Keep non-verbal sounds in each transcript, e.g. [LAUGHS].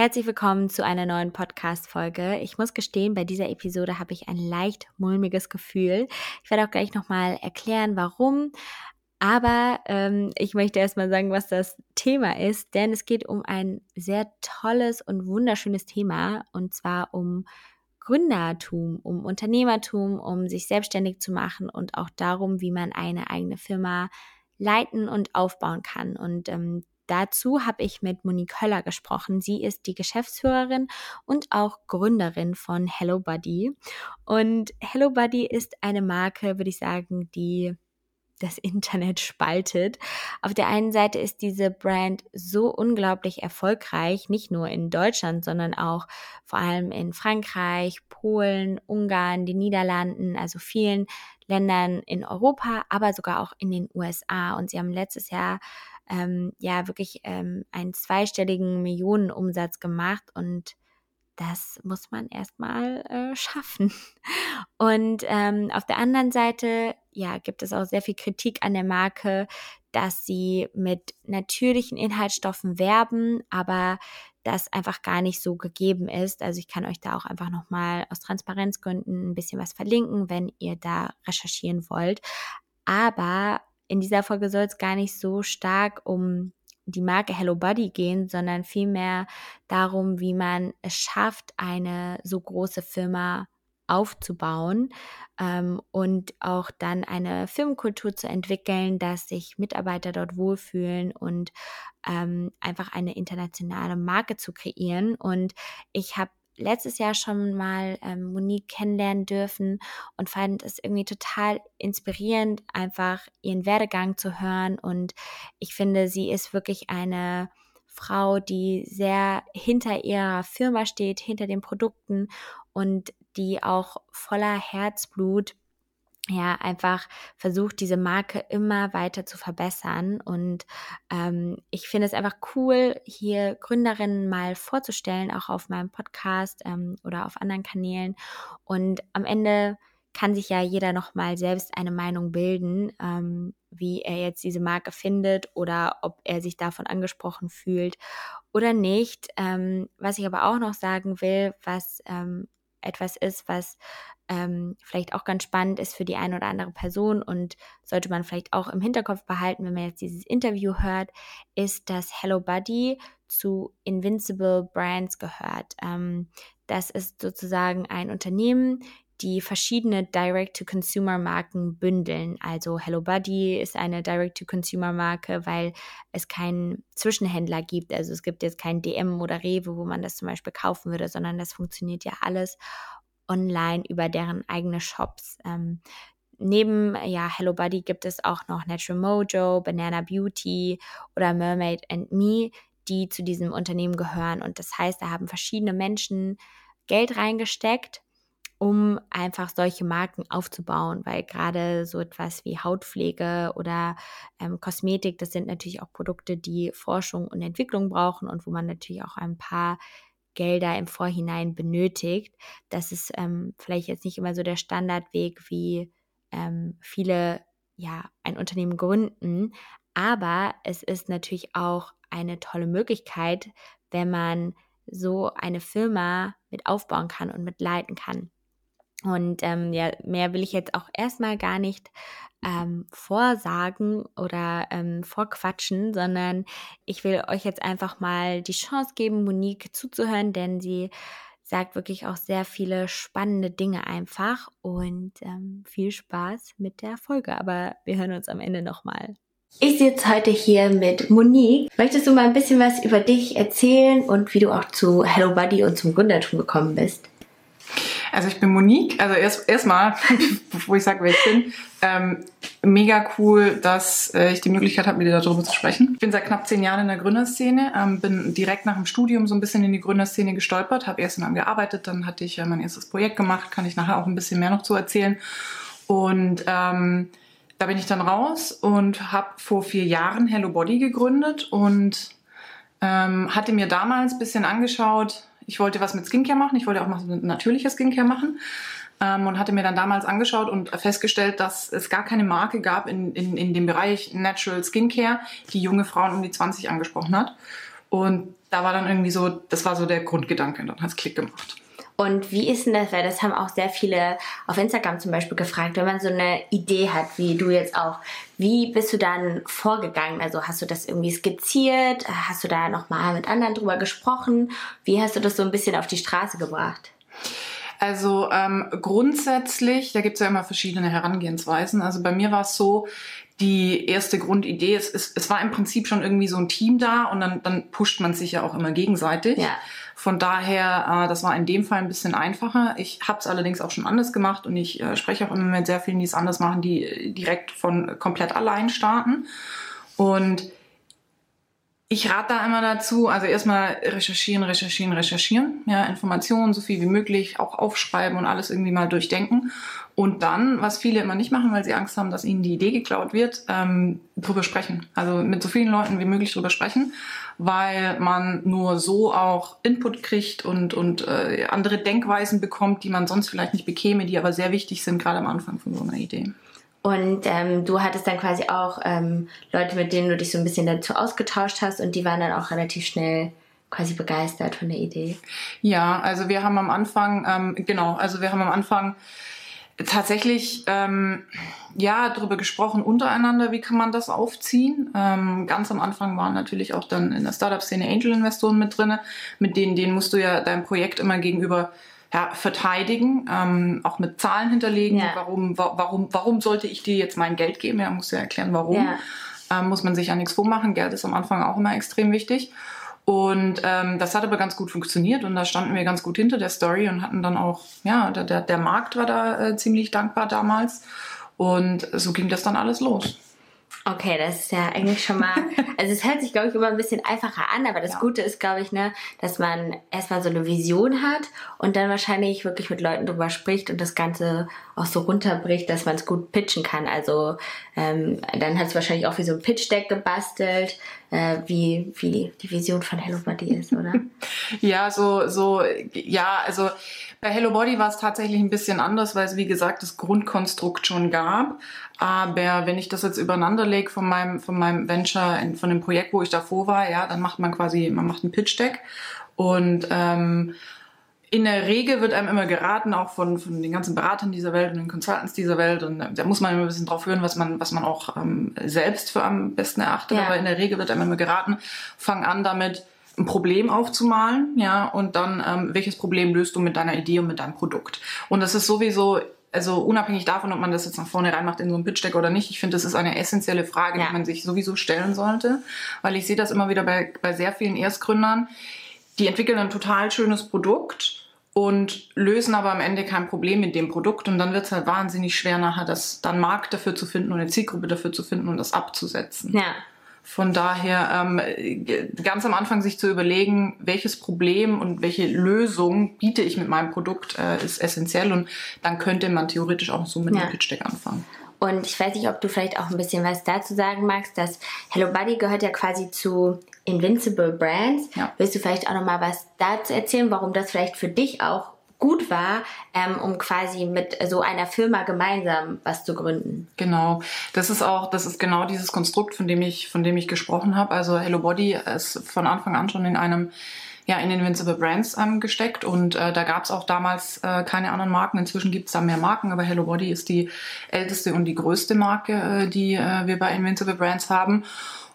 Herzlich willkommen zu einer neuen Podcast-Folge. Ich muss gestehen, bei dieser Episode habe ich ein leicht mulmiges Gefühl. Ich werde auch gleich nochmal erklären, warum. Aber ähm, ich möchte erstmal sagen, was das Thema ist, denn es geht um ein sehr tolles und wunderschönes Thema und zwar um Gründertum, um Unternehmertum, um sich selbstständig zu machen und auch darum, wie man eine eigene Firma leiten und aufbauen kann. Und ähm, Dazu habe ich mit Monique Höller gesprochen. Sie ist die Geschäftsführerin und auch Gründerin von Hello Buddy. Und Hello Buddy ist eine Marke, würde ich sagen, die das Internet spaltet. Auf der einen Seite ist diese Brand so unglaublich erfolgreich, nicht nur in Deutschland, sondern auch vor allem in Frankreich, Polen, Ungarn, den Niederlanden, also vielen Ländern in Europa, aber sogar auch in den USA. Und sie haben letztes Jahr ähm, ja wirklich ähm, einen zweistelligen Millionenumsatz gemacht und das muss man erstmal äh, schaffen. [LAUGHS] Und ähm, auf der anderen Seite, ja, gibt es auch sehr viel Kritik an der Marke, dass sie mit natürlichen Inhaltsstoffen werben, aber das einfach gar nicht so gegeben ist. Also ich kann euch da auch einfach nochmal aus Transparenzgründen ein bisschen was verlinken, wenn ihr da recherchieren wollt. Aber in dieser Folge soll es gar nicht so stark um die Marke Hello Buddy gehen, sondern vielmehr darum, wie man es schafft, eine so große Firma aufzubauen ähm, und auch dann eine Firmenkultur zu entwickeln, dass sich Mitarbeiter dort wohlfühlen und ähm, einfach eine internationale Marke zu kreieren. Und ich habe letztes Jahr schon mal ähm, Monique kennenlernen dürfen und fand es irgendwie total inspirierend, einfach ihren Werdegang zu hören. Und ich finde, sie ist wirklich eine Frau, die sehr hinter ihrer Firma steht, hinter den Produkten und die auch voller Herzblut ja, einfach versucht, diese Marke immer weiter zu verbessern. Und ähm, ich finde es einfach cool, hier Gründerinnen mal vorzustellen, auch auf meinem Podcast ähm, oder auf anderen Kanälen. Und am Ende kann sich ja jeder nochmal selbst eine Meinung bilden, ähm, wie er jetzt diese Marke findet oder ob er sich davon angesprochen fühlt oder nicht. Ähm, was ich aber auch noch sagen will, was ähm, etwas ist, was ähm, vielleicht auch ganz spannend ist für die eine oder andere Person und sollte man vielleicht auch im Hinterkopf behalten, wenn man jetzt dieses Interview hört, ist, dass Hello Buddy zu Invincible Brands gehört. Ähm, das ist sozusagen ein Unternehmen, die verschiedene Direct-to-Consumer-Marken bündeln. Also Hello Buddy ist eine Direct-to-Consumer-Marke, weil es keinen Zwischenhändler gibt. Also es gibt jetzt kein DM oder Rewe, wo man das zum Beispiel kaufen würde, sondern das funktioniert ja alles online über deren eigene Shops. Ähm, neben ja, Hello Buddy gibt es auch noch Natural Mojo, Banana Beauty oder Mermaid and Me, die zu diesem Unternehmen gehören. Und das heißt, da haben verschiedene Menschen Geld reingesteckt, um einfach solche Marken aufzubauen, weil gerade so etwas wie Hautpflege oder ähm, Kosmetik, das sind natürlich auch Produkte, die Forschung und Entwicklung brauchen und wo man natürlich auch ein paar Gelder im Vorhinein benötigt. Das ist ähm, vielleicht jetzt nicht immer so der Standardweg, wie ähm, viele ja ein Unternehmen gründen, aber es ist natürlich auch eine tolle Möglichkeit, wenn man so eine Firma mit aufbauen kann und mit leiten kann. Und ähm, ja, mehr will ich jetzt auch erstmal gar nicht ähm, vorsagen oder ähm, vorquatschen, sondern ich will euch jetzt einfach mal die Chance geben, Monique zuzuhören, denn sie sagt wirklich auch sehr viele spannende Dinge einfach und ähm, viel Spaß mit der Folge. Aber wir hören uns am Ende nochmal. Ich sitze heute hier mit Monique. Möchtest du mal ein bisschen was über dich erzählen und wie du auch zu Hello Buddy und zum Gründertum gekommen bist? Also ich bin Monique. Also erst erstmal, [LAUGHS] bevor ich sage, wer ich bin, ähm, mega cool, dass äh, ich die Möglichkeit habe, mit dir darüber zu sprechen. Ich bin seit knapp zehn Jahren in der Gründerszene, ähm, bin direkt nach dem Studium so ein bisschen in die Gründerszene gestolpert, habe erst in einem gearbeitet, dann hatte ich äh, mein erstes Projekt gemacht, kann ich nachher auch ein bisschen mehr noch zu erzählen. Und ähm, da bin ich dann raus und habe vor vier Jahren Hello Body gegründet und ähm, hatte mir damals ein bisschen angeschaut, ich wollte was mit Skincare machen, ich wollte auch mal natürliches Skincare machen ähm, und hatte mir dann damals angeschaut und festgestellt, dass es gar keine Marke gab in, in, in dem Bereich Natural Skincare, die junge Frauen um die 20 angesprochen hat. Und da war dann irgendwie so, das war so der Grundgedanke, dann hat es Klick gemacht. Und wie ist denn das, weil das haben auch sehr viele auf Instagram zum Beispiel gefragt, wenn man so eine Idee hat, wie du jetzt auch, wie bist du dann vorgegangen? Also hast du das irgendwie skizziert? Hast du da nochmal mit anderen drüber gesprochen? Wie hast du das so ein bisschen auf die Straße gebracht? Also ähm, grundsätzlich, da gibt es ja immer verschiedene Herangehensweisen. Also bei mir war es so, die erste Grundidee ist, es, es war im Prinzip schon irgendwie so ein Team da und dann, dann pusht man sich ja auch immer gegenseitig. Ja. Von daher, äh, das war in dem Fall ein bisschen einfacher. Ich habe es allerdings auch schon anders gemacht und ich äh, spreche auch immer mit sehr vielen, die es anders machen, die direkt von komplett allein starten. Und ich rate da immer dazu, also erstmal recherchieren, recherchieren, recherchieren, ja, Informationen so viel wie möglich, auch aufschreiben und alles irgendwie mal durchdenken. Und dann, was viele immer nicht machen, weil sie Angst haben, dass ihnen die Idee geklaut wird, ähm, drüber sprechen. Also mit so vielen Leuten wie möglich drüber sprechen, weil man nur so auch Input kriegt und, und äh, andere Denkweisen bekommt, die man sonst vielleicht nicht bekäme, die aber sehr wichtig sind, gerade am Anfang von so einer Idee. Und ähm, du hattest dann quasi auch ähm, Leute, mit denen du dich so ein bisschen dazu ausgetauscht hast und die waren dann auch relativ schnell quasi begeistert von der Idee. Ja, also wir haben am Anfang, ähm, genau, also wir haben am Anfang tatsächlich ähm, ja darüber gesprochen untereinander, wie kann man das aufziehen. Ähm, ganz am Anfang waren natürlich auch dann in der Startup-Szene Angel-Investoren mit drinne, mit denen denen musst du ja dein Projekt immer gegenüber ja, verteidigen, ähm, auch mit Zahlen hinterlegen. Ja. Warum, warum, warum sollte ich dir jetzt mein Geld geben? Ja, muss ja erklären, warum. Ja. Ähm, muss man sich ja nichts vormachen. Geld ist am Anfang auch immer extrem wichtig. Und ähm, das hat aber ganz gut funktioniert und da standen wir ganz gut hinter der Story und hatten dann auch, ja, der, der, der Markt war da äh, ziemlich dankbar damals. Und so ging das dann alles los. Okay, das ist ja eigentlich schon mal, [LAUGHS] also es hört sich, glaube ich, immer ein bisschen einfacher an, aber das ja. Gute ist, glaube ich, ne, dass man erstmal so eine Vision hat und dann wahrscheinlich wirklich mit Leuten drüber spricht und das Ganze auch so runterbricht, dass man es gut pitchen kann. Also ähm, dann hat es wahrscheinlich auch wie so ein Pitch-Deck gebastelt, äh, wie, wie die Vision von Hello Body ist, oder? [LAUGHS] ja, so, so, ja, also bei Hello Body war es tatsächlich ein bisschen anders, weil es wie gesagt das Grundkonstrukt schon gab. Aber wenn ich das jetzt übereinander lege von meinem, von meinem Venture, von dem Projekt, wo ich davor war, ja, dann macht man quasi, man macht ein Pitch Deck und ähm, in der Regel wird einem immer geraten, auch von, von den ganzen Beratern dieser Welt und den Consultants dieser Welt. Und da muss man immer ein bisschen drauf hören, was man, was man auch ähm, selbst für am besten erachtet. Ja. Aber in der Regel wird einem immer geraten, fang an damit, ein Problem aufzumalen, ja, und dann, ähm, welches Problem löst du mit deiner Idee und mit deinem Produkt. Und das ist sowieso, also unabhängig davon, ob man das jetzt nach vorne reinmacht in so ein Pitch Deck oder nicht, ich finde, das ist eine essentielle Frage, ja. die man sich sowieso stellen sollte, weil ich sehe das immer wieder bei, bei sehr vielen Erstgründern, die entwickeln ein total schönes Produkt und lösen aber am Ende kein Problem mit dem Produkt und dann wird es halt wahnsinnig schwer nachher, das dann Markt dafür zu finden und eine Zielgruppe dafür zu finden und das abzusetzen. Ja. Von daher ähm, ganz am Anfang sich zu überlegen, welches Problem und welche Lösung biete ich mit meinem Produkt, äh, ist essentiell und dann könnte man theoretisch auch so mit ja. einem Pitch Deck anfangen. Und ich weiß nicht, ob du vielleicht auch ein bisschen was dazu sagen magst, dass Hello Buddy gehört ja quasi zu Invincible Brands. Ja. Willst du vielleicht auch noch mal was dazu erzählen, warum das vielleicht für dich auch gut war, ähm, um quasi mit so einer Firma gemeinsam was zu gründen. Genau, das ist auch, das ist genau dieses Konstrukt, von dem ich, von dem ich gesprochen habe. Also Hello Body ist von Anfang an schon in einem ja, in Invincible Brands ähm, gesteckt und äh, da gab es auch damals äh, keine anderen Marken. Inzwischen gibt es da mehr Marken, aber Hello Body ist die älteste und die größte Marke, äh, die äh, wir bei Invincible Brands haben.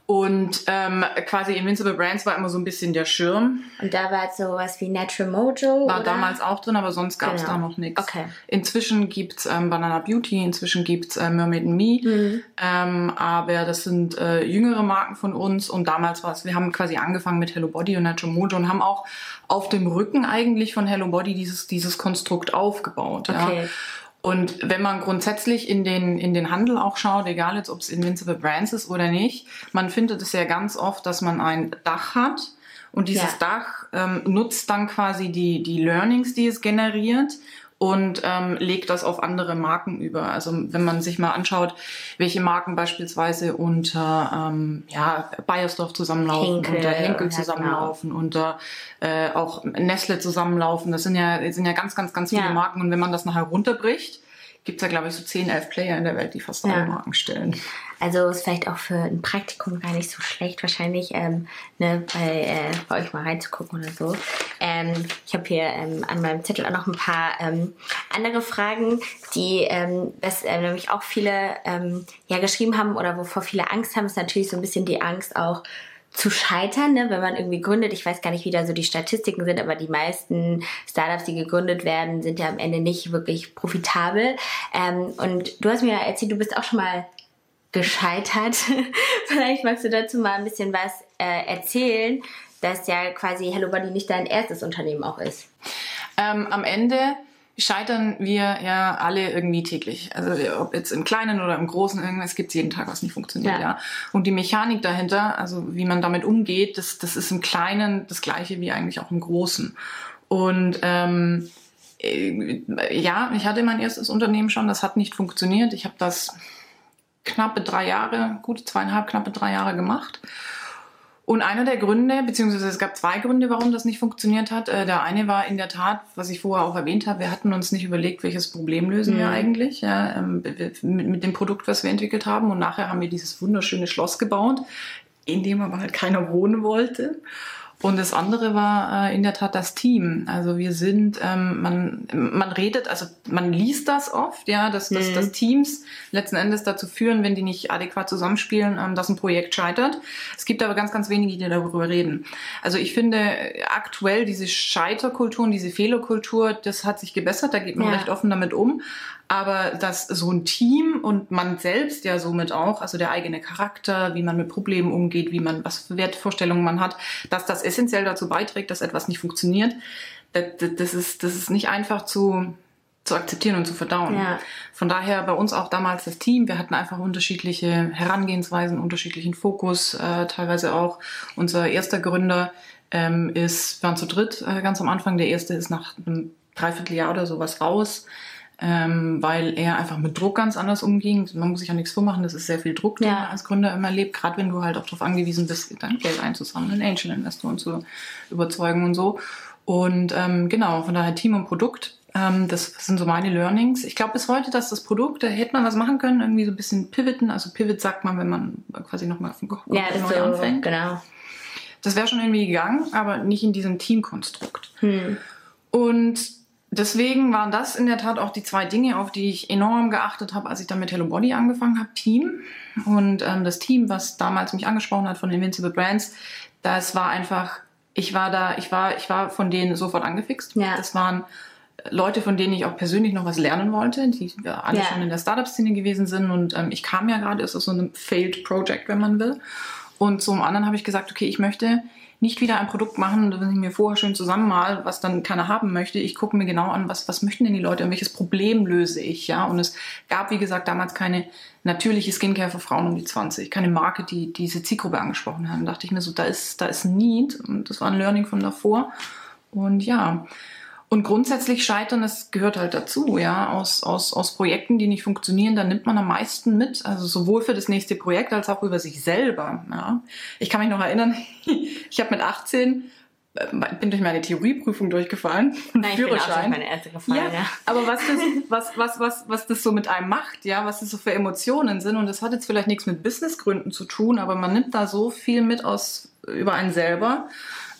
Und ähm, quasi Invincible Brands war immer so ein bisschen der Schirm. Und da war so was wie Natural Mojo? War oder? damals auch drin, aber sonst gab es genau. da noch nichts. Okay. Inzwischen gibt's ähm, Banana Beauty, inzwischen gibt's äh, Mermaid Me. Mhm. Ähm, aber das sind äh, jüngere Marken von uns. Und damals war es, wir haben quasi angefangen mit Hello Body und Natural Mojo und haben auch auf dem Rücken eigentlich von Hello Body dieses, dieses Konstrukt aufgebaut. Okay. Ja. Und wenn man grundsätzlich in den, in den Handel auch schaut, egal jetzt ob es Invincible Brands ist oder nicht, man findet es ja ganz oft, dass man ein Dach hat und dieses ja. Dach ähm, nutzt dann quasi die, die Learnings, die es generiert und ähm, legt das auf andere Marken über. Also wenn man sich mal anschaut, welche Marken beispielsweise unter ähm, ja, Bayersdorf zusammenlaufen, Henkel, unter Henkel zusammenlaufen, genau. unter äh, auch Nestle zusammenlaufen, das sind ja, sind ja ganz, ganz, ganz viele ja. Marken. Und wenn man das nachher runterbricht, gibt es ja, glaube ich, so 10, 11 Player in der Welt, die fast alle Marken stellen. Also ist vielleicht auch für ein Praktikum gar nicht so schlecht, wahrscheinlich ähm, ne, bei, äh, bei euch mal reinzugucken oder so. Ähm, ich habe hier ähm, an meinem Zettel auch noch ein paar ähm, andere Fragen, die ähm, das, äh, nämlich auch viele ähm, ja geschrieben haben oder wovor viele Angst haben, ist natürlich so ein bisschen die Angst auch zu scheitern, ne, wenn man irgendwie gründet. Ich weiß gar nicht, wie da so die Statistiken sind, aber die meisten Startups, die gegründet werden, sind ja am Ende nicht wirklich profitabel. Ähm, und du hast mir erzählt, du bist auch schon mal gescheitert. [LAUGHS] Vielleicht magst du dazu mal ein bisschen was äh, erzählen, dass ja quasi Hello Body nicht dein erstes Unternehmen auch ist. Ähm, am Ende scheitern wir ja alle irgendwie täglich. Also ob jetzt im Kleinen oder im Großen, irgendwas gibt es jeden Tag, was nicht funktioniert, ja. ja. Und die Mechanik dahinter, also wie man damit umgeht, das, das ist im Kleinen das gleiche wie eigentlich auch im Großen. Und ähm, äh, ja, ich hatte mein erstes Unternehmen schon, das hat nicht funktioniert. Ich habe das knappe drei Jahre, gut zweieinhalb, knappe drei Jahre gemacht. Und einer der Gründe, beziehungsweise es gab zwei Gründe, warum das nicht funktioniert hat. Äh, der eine war in der Tat, was ich vorher auch erwähnt habe, wir hatten uns nicht überlegt, welches Problem lösen mhm. wir eigentlich ja, ähm, mit, mit dem Produkt, was wir entwickelt haben. Und nachher haben wir dieses wunderschöne Schloss gebaut, in dem aber halt keiner wohnen wollte. Und das andere war äh, in der Tat das Team. Also wir sind, ähm, man, man redet, also man liest das oft, ja, dass, dass, mhm. dass Teams letzten Endes dazu führen, wenn die nicht adäquat zusammenspielen, ähm, dass ein Projekt scheitert. Es gibt aber ganz, ganz wenige, die darüber reden. Also ich finde aktuell diese Scheiterkultur und diese Fehlerkultur, das hat sich gebessert, da geht man ja. recht offen damit um. Aber dass so ein Team und man selbst ja somit auch, also der eigene Charakter, wie man mit Problemen umgeht, wie man, was für Wertvorstellungen man hat, dass das essentiell dazu beiträgt, dass etwas nicht funktioniert, das, ist, das ist nicht einfach zu, zu akzeptieren und zu verdauen. Ja. Von daher bei uns auch damals das Team. Wir hatten einfach unterschiedliche Herangehensweisen, unterschiedlichen Fokus. Äh, teilweise auch unser erster Gründer ähm, ist, wir waren zu dritt äh, ganz am Anfang. Der erste ist nach einem Dreivierteljahr oder sowas raus ähm, weil er einfach mit Druck ganz anders umging. Man muss sich ja nichts vormachen, das ist sehr viel Druck, den ja. man als Gründer immer erlebt, gerade wenn du halt auch darauf angewiesen bist, dein Geld einzusammeln, Angel-Investoren zu überzeugen und so. Und ähm, genau, von daher Team und Produkt, ähm, das sind so meine Learnings. Ich glaube bis heute, dass das Produkt, da hätte man was machen können, irgendwie so ein bisschen pivoten. Also Pivot sagt man, wenn man quasi nochmal von ja, neu so, anfängt. Genau. Das wäre schon irgendwie gegangen, aber nicht in diesem Teamkonstrukt. Hm. Und deswegen waren das in der Tat auch die zwei Dinge, auf die ich enorm geachtet habe, als ich dann mit Hello Body angefangen habe. Team. Und ähm, das Team, was damals mich angesprochen hat von Invincible Brands, das war einfach, ich war da, ich war, ich war von denen sofort angefixt. Ja. Das waren Leute, von denen ich auch persönlich noch was lernen wollte, die alle ja. schon in der Startup-Szene gewesen sind. Und ähm, ich kam ja gerade, ist das so ein Failed Project, wenn man will. Und zum anderen habe ich gesagt, okay, ich möchte nicht wieder ein Produkt machen, das ich mir vorher schön zusammenmal, was dann keiner haben möchte. Ich gucke mir genau an, was, was möchten denn die Leute und welches Problem löse ich, ja. Und es gab, wie gesagt, damals keine natürliche Skincare für Frauen um die 20, keine Marke, die diese Zielgruppe angesprochen haben. Da dachte ich mir so, da ist, da ist ein Need und das war ein Learning von davor. Und ja, und grundsätzlich scheitern, das gehört halt dazu, ja, aus, aus, aus Projekten, die nicht funktionieren, da nimmt man am meisten mit, also sowohl für das nächste Projekt als auch über sich selber, ja. Ich kann mich noch erinnern, [LAUGHS] ich habe mit 18 äh, bin durch meine Theorieprüfung durchgefallen. [LAUGHS] Nein, Führerschein. Meine Ärzte gefallen, ja. ja. Aber was das, [LAUGHS] was, was, was, was das so mit einem macht, ja, was das so für Emotionen sind, und das hat jetzt vielleicht nichts mit Businessgründen zu tun, aber man nimmt da so viel mit aus über einen selber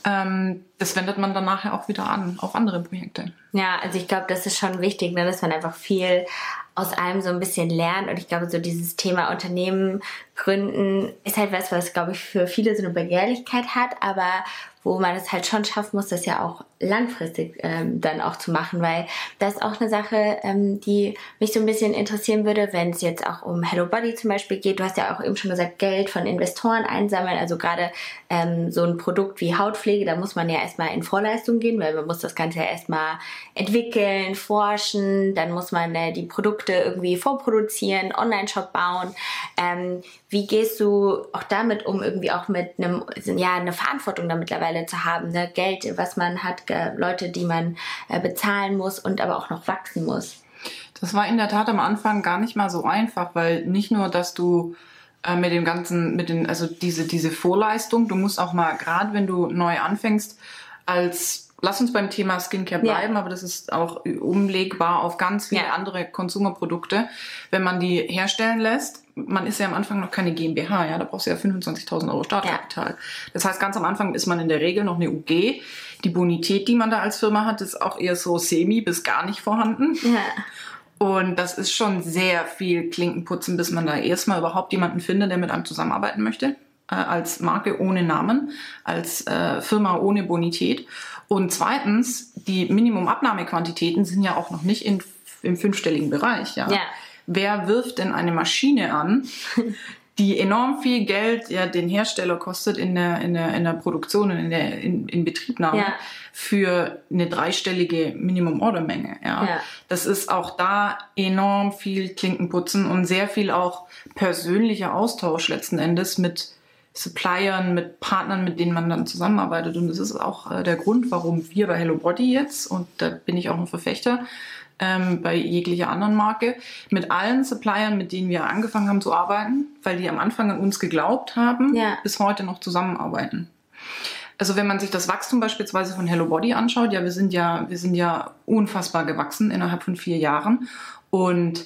ähm, das wendet man dann nachher auch wieder an auf andere Projekte. Ja, also ich glaube, das ist schon wichtig, ne, dass man einfach viel aus allem so ein bisschen lernt. Und ich glaube, so dieses Thema Unternehmen gründen ist halt was, was, glaube ich, für viele so eine Begehrlichkeit hat, aber wo man es halt schon schaffen muss, das ja auch langfristig ähm, dann auch zu machen, weil das ist auch eine Sache, ähm, die mich so ein bisschen interessieren würde, wenn es jetzt auch um Hello Body zum Beispiel geht. Du hast ja auch eben schon gesagt, Geld von Investoren einsammeln. Also gerade ähm, so ein Produkt wie Hautpflege, da muss man ja erstmal in Vorleistung gehen, weil man muss das Ganze ja erstmal entwickeln, forschen, dann muss man äh, die Produkte irgendwie vorproduzieren, Online-Shop bauen. Ähm, wie gehst du auch damit um, irgendwie auch mit einem, ja, eine Verantwortung da mittlerweile zu haben, ne? Geld, was man hat, Leute, die man äh, bezahlen muss und aber auch noch wachsen muss? Das war in der Tat am Anfang gar nicht mal so einfach, weil nicht nur, dass du äh, mit dem ganzen, mit den, also diese, diese Vorleistung, du musst auch mal, gerade wenn du neu anfängst, als lass uns beim Thema Skincare bleiben, ja. aber das ist auch umlegbar auf ganz viele ja. andere Konsumerprodukte. Wenn man die herstellen lässt, man ist ja am Anfang noch keine GmbH, ja, da brauchst du ja 25.000 Euro Startkapital. Ja. Das heißt, ganz am Anfang ist man in der Regel noch eine UG. Die Bonität, die man da als Firma hat, ist auch eher so semi bis gar nicht vorhanden. Und das ist schon sehr viel Klinkenputzen, bis man da erstmal überhaupt jemanden findet, der mit einem zusammenarbeiten möchte. Äh, als Marke ohne Namen, als äh, Firma ohne Bonität. Und zweitens, die Minimumabnahmequantitäten sind ja auch noch nicht in, im fünfstelligen Bereich. Ja? ja. Wer wirft denn eine Maschine an, [LAUGHS] die enorm viel Geld ja den Hersteller kostet in der, in der, in der Produktion und in der in, in Betriebnahme ja. für eine dreistellige Minimum-Order-Menge. Ja. ja. Das ist auch da enorm viel Klinkenputzen und sehr viel auch persönlicher Austausch letzten Endes mit Suppliern, mit Partnern, mit denen man dann zusammenarbeitet. Und das ist auch äh, der Grund, warum wir bei Hello Body jetzt, und da bin ich auch ein Verfechter, ähm, bei jeglicher anderen Marke, mit allen Suppliern, mit denen wir angefangen haben zu arbeiten, weil die am Anfang an uns geglaubt haben, ja. bis heute noch zusammenarbeiten. Also wenn man sich das Wachstum beispielsweise von Hello Body anschaut, ja, wir sind ja, wir sind ja unfassbar gewachsen innerhalb von vier Jahren. Und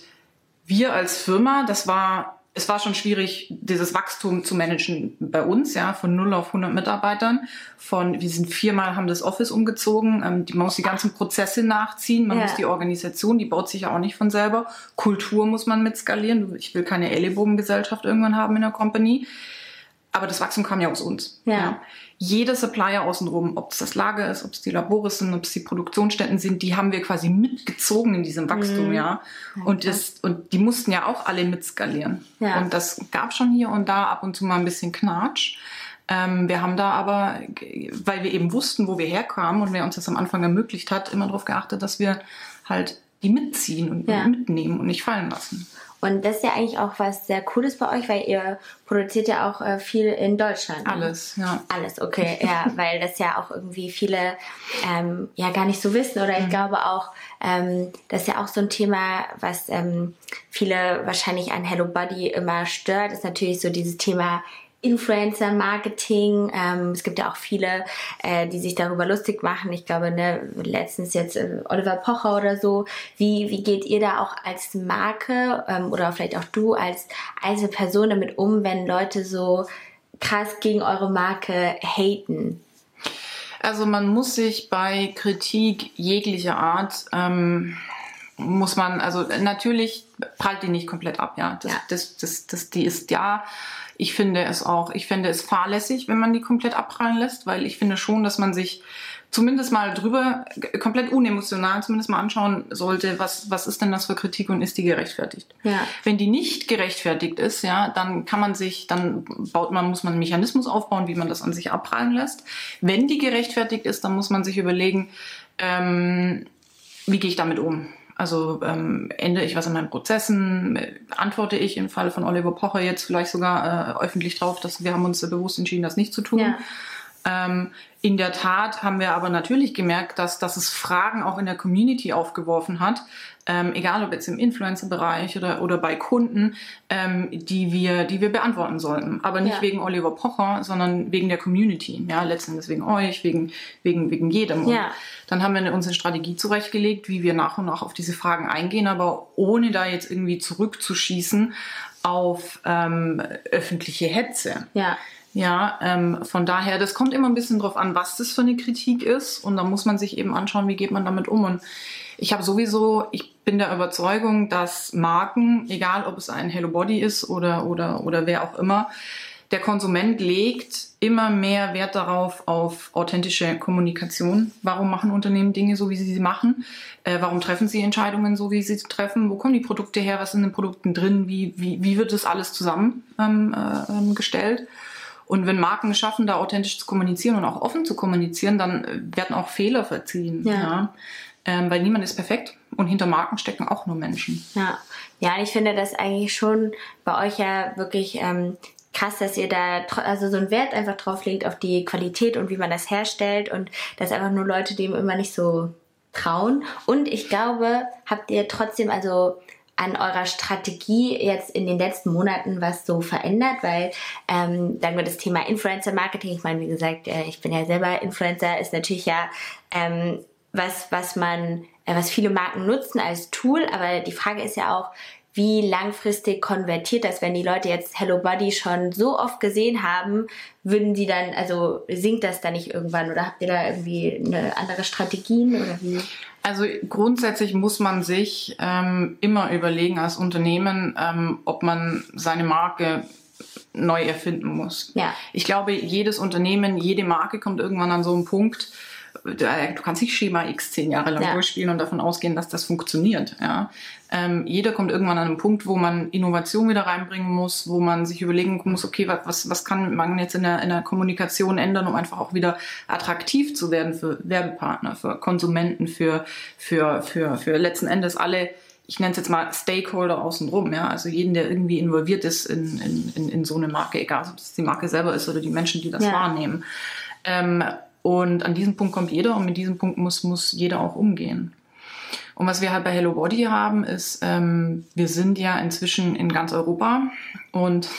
wir als Firma, das war es war schon schwierig, dieses Wachstum zu managen bei uns, ja, von 0 auf 100 Mitarbeitern. Von, wir sind viermal, haben das Office umgezogen. Ähm, man muss die ganzen Prozesse nachziehen. Man ja. muss die Organisation, die baut sich ja auch nicht von selber. Kultur muss man mit skalieren. Ich will keine Ellenbogengesellschaft irgendwann haben in der Company. Aber das Wachstum kam ja aus uns. Ja. ja. Jeder Supplier außenrum, ob es das Lager ist, ob es die Labore sind, ob es die Produktionsstätten sind, die haben wir quasi mitgezogen in diesem Wachstum, mhm. ja. Und, das, und die mussten ja auch alle mitskalieren. Ja. Und das gab schon hier und da ab und zu mal ein bisschen Knatsch. Ähm, wir haben da aber, weil wir eben wussten, wo wir herkamen und wer uns das am Anfang ermöglicht hat, immer darauf geachtet, dass wir halt die mitziehen und ja. mitnehmen und nicht fallen lassen. Und das ist ja eigentlich auch was sehr Cooles bei euch, weil ihr produziert ja auch äh, viel in Deutschland. Ne? Alles, ja. Alles, okay, ja, [LAUGHS] weil das ja auch irgendwie viele ähm, ja gar nicht so wissen oder ich mhm. glaube auch, ähm, das ist ja auch so ein Thema, was ähm, viele wahrscheinlich an Hello Buddy immer stört, ist natürlich so dieses Thema Influencer-Marketing. Ähm, es gibt ja auch viele, äh, die sich darüber lustig machen. Ich glaube, ne, letztens jetzt äh, Oliver Pocher oder so. Wie, wie geht ihr da auch als Marke ähm, oder vielleicht auch du als Einzelperson damit um, wenn Leute so krass gegen eure Marke haten? Also man muss sich bei Kritik jeglicher Art ähm, muss man, also natürlich prallt die nicht komplett ab, ja. Das, ja. Das, das, das, die ist ja ich finde es auch, ich finde es fahrlässig, wenn man die komplett abprallen lässt, weil ich finde schon, dass man sich zumindest mal drüber, komplett unemotional, zumindest mal anschauen sollte, was, was ist denn das für Kritik und ist die gerechtfertigt? Ja. Wenn die nicht gerechtfertigt ist, ja, dann kann man sich, dann baut man, muss man einen Mechanismus aufbauen, wie man das an sich abprallen lässt. Wenn die gerechtfertigt ist, dann muss man sich überlegen, ähm, wie gehe ich damit um? Also ähm, ändere ich was an meinen Prozessen? Antworte ich im Fall von Oliver Pocher jetzt vielleicht sogar äh, öffentlich drauf, dass wir haben uns bewusst entschieden, das nicht zu tun. Ja. Ähm, in der Tat haben wir aber natürlich gemerkt, dass, dass es Fragen auch in der Community aufgeworfen hat, ähm, egal ob jetzt im Influencer-Bereich oder, oder bei Kunden, ähm, die, wir, die wir beantworten sollten. Aber nicht ja. wegen Oliver Pocher, sondern wegen der Community. Ja, letztendlich wegen euch, wegen, wegen, wegen jedem. Und ja. dann haben wir unsere Strategie zurechtgelegt, wie wir nach und nach auf diese Fragen eingehen, aber ohne da jetzt irgendwie zurückzuschießen auf ähm, öffentliche Hetze. Ja. Ja, ähm, von daher, das kommt immer ein bisschen drauf an, was das für eine Kritik ist. Und da muss man sich eben anschauen, wie geht man damit um. Und ich habe sowieso, ich bin der Überzeugung, dass Marken, egal ob es ein Hello Body ist oder, oder, oder wer auch immer, der Konsument legt immer mehr Wert darauf, auf authentische Kommunikation. Warum machen Unternehmen Dinge so, wie sie sie machen? Äh, warum treffen sie Entscheidungen so, wie sie sie treffen? Wo kommen die Produkte her? Was sind in den Produkten drin? Wie, wie, wie wird das alles zusammengestellt? Ähm, äh, ähm? Und wenn Marken schaffen, da authentisch zu kommunizieren und auch offen zu kommunizieren, dann äh, werden auch Fehler verziehen. Ja. ja. Ähm, weil niemand ist perfekt und hinter Marken stecken auch nur Menschen. Ja, ja, ich finde das eigentlich schon bei euch ja wirklich ähm, krass, dass ihr da also so einen Wert einfach drauf legt auf die Qualität und wie man das herstellt und dass einfach nur Leute dem immer nicht so trauen. Und ich glaube, habt ihr trotzdem also an eurer Strategie jetzt in den letzten Monaten was so verändert? Weil ähm, dann wird das Thema Influencer Marketing, ich meine, wie gesagt, äh, ich bin ja selber Influencer, ist natürlich ja ähm, was, was man, äh, was viele Marken nutzen als Tool, aber die Frage ist ja auch, wie langfristig konvertiert das, wenn die Leute jetzt Hello Body schon so oft gesehen haben, würden die dann, also sinkt das dann nicht irgendwann oder habt ihr da irgendwie eine andere Strategien oder wie? Also grundsätzlich muss man sich ähm, immer überlegen als Unternehmen, ähm, ob man seine Marke neu erfinden muss. Ja. Ich glaube, jedes Unternehmen, jede Marke kommt irgendwann an so einen Punkt, du kannst nicht Schema X zehn Jahre lang ja. durchspielen und davon ausgehen, dass das funktioniert. Ja. Ähm, jeder kommt irgendwann an einen Punkt, wo man Innovation wieder reinbringen muss, wo man sich überlegen muss, okay, was, was kann man jetzt in der, in der Kommunikation ändern, um einfach auch wieder attraktiv zu werden für Werbepartner, für Konsumenten, für, für, für, für letzten Endes alle ich nenne es jetzt mal Stakeholder außenrum, ja, also jeden, der irgendwie involviert ist in, in, in, in so eine Marke, egal ob es die Marke selber ist oder die Menschen, die das ja. wahrnehmen. Ähm, und an diesem Punkt kommt jeder und mit diesem Punkt muss, muss jeder auch umgehen. Und was wir halt bei Hello Body haben, ist, ähm, wir sind ja inzwischen in ganz Europa und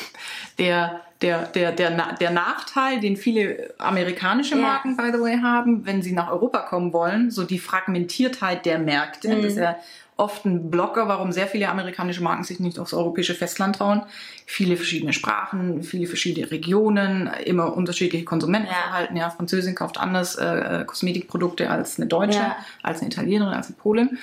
der, der, der, der, der Nachteil, den viele amerikanische Marken, yeah. by the way, haben, wenn sie nach Europa kommen wollen, so die Fragmentiertheit der Märkte, mhm. das ist ja oft ein Blocker, warum sehr viele amerikanische Marken sich nicht aufs europäische Festland trauen. Viele verschiedene Sprachen, viele verschiedene Regionen, immer unterschiedliche Konsumentenverhalten. Ja, ja Französin kauft anders äh, Kosmetikprodukte als eine Deutsche, ja. als eine Italienerin, als eine Polin.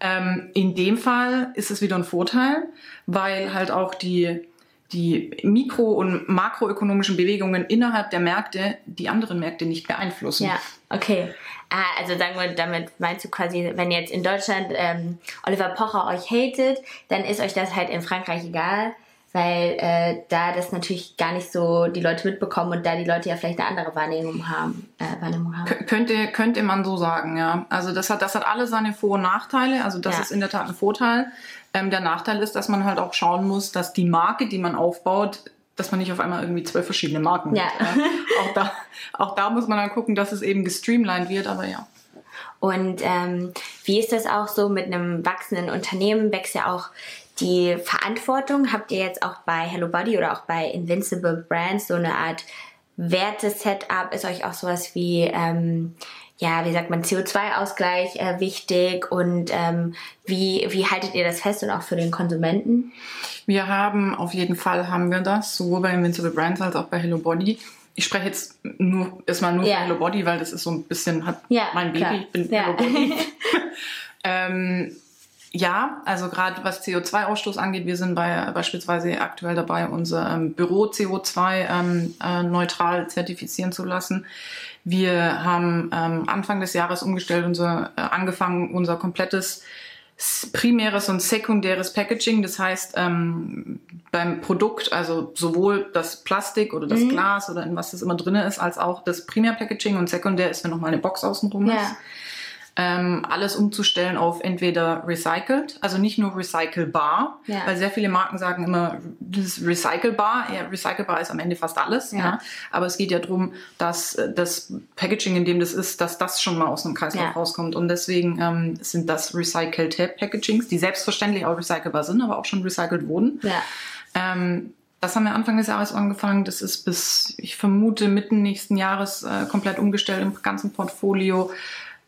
Ähm, in dem Fall ist es wieder ein Vorteil, weil halt auch die die mikro- und makroökonomischen Bewegungen innerhalb der Märkte die anderen Märkte nicht beeinflussen. Ja, okay. Ah, also sagen wir, damit meinst du quasi, wenn jetzt in Deutschland ähm, Oliver Pocher euch hatet, dann ist euch das halt in Frankreich egal, weil äh, da das natürlich gar nicht so die Leute mitbekommen und da die Leute ja vielleicht eine andere Wahrnehmung haben. Äh, Wahrnehmung haben. könnte, könnte man so sagen, ja. Also das hat, das hat alle seine Vor- und Nachteile. Also das ja. ist in der Tat ein Vorteil. Ähm, der Nachteil ist, dass man halt auch schauen muss, dass die Marke, die man aufbaut, dass man nicht auf einmal irgendwie zwölf verschiedene Marken ja. hat. Ja. [LAUGHS] auch, da, auch da muss man dann gucken, dass es eben gestreamlined wird, aber ja. Und ähm, wie ist das auch so mit einem wachsenden Unternehmen? Wächst ja auch die Verantwortung. Habt ihr jetzt auch bei Hello Body oder auch bei Invincible Brands so eine Art Werte-Setup? Ist euch auch sowas wie ähm, ja, wie sagt man, CO2-Ausgleich äh, wichtig und ähm, wie, wie haltet ihr das fest und auch für den Konsumenten? Wir haben, auf jeden Fall haben wir das, sowohl bei Invincible Brands als auch bei Hello Body. Ich spreche jetzt nur, erstmal nur ja. für Hello Body, weil das ist so ein bisschen, hat ja, mein Baby, klar. ich bin ja. Hello Body. [LAUGHS] ähm, ja, also gerade was CO2-Ausstoß angeht, wir sind bei, beispielsweise aktuell dabei, unser ähm, Büro CO2 ähm, äh, neutral zertifizieren zu lassen. Wir haben ähm, Anfang des Jahres umgestellt, unser, äh, angefangen, unser komplettes primäres und sekundäres Packaging. Das heißt, ähm, beim Produkt, also sowohl das Plastik oder das mhm. Glas oder in was das immer drin ist, als auch das Primärpackaging und sekundär ist, wenn nochmal eine Box außenrum ja. ist ähm, alles umzustellen auf entweder recycelt, also nicht nur recycelbar, ja. weil sehr viele Marken sagen immer, das ist recycelbar. Ja, recycelbar ist am Ende fast alles, ja. ja. Aber es geht ja darum, dass äh, das Packaging, in dem das ist, dass das schon mal aus einem Kreislauf ja. rauskommt. Und deswegen ähm, sind das recycelte Packagings, die selbstverständlich auch recycelbar sind, aber auch schon recycelt wurden. Ja. Ähm, das haben wir Anfang des Jahres angefangen. Das ist bis, ich vermute, mitten nächsten Jahres äh, komplett umgestellt im ganzen Portfolio.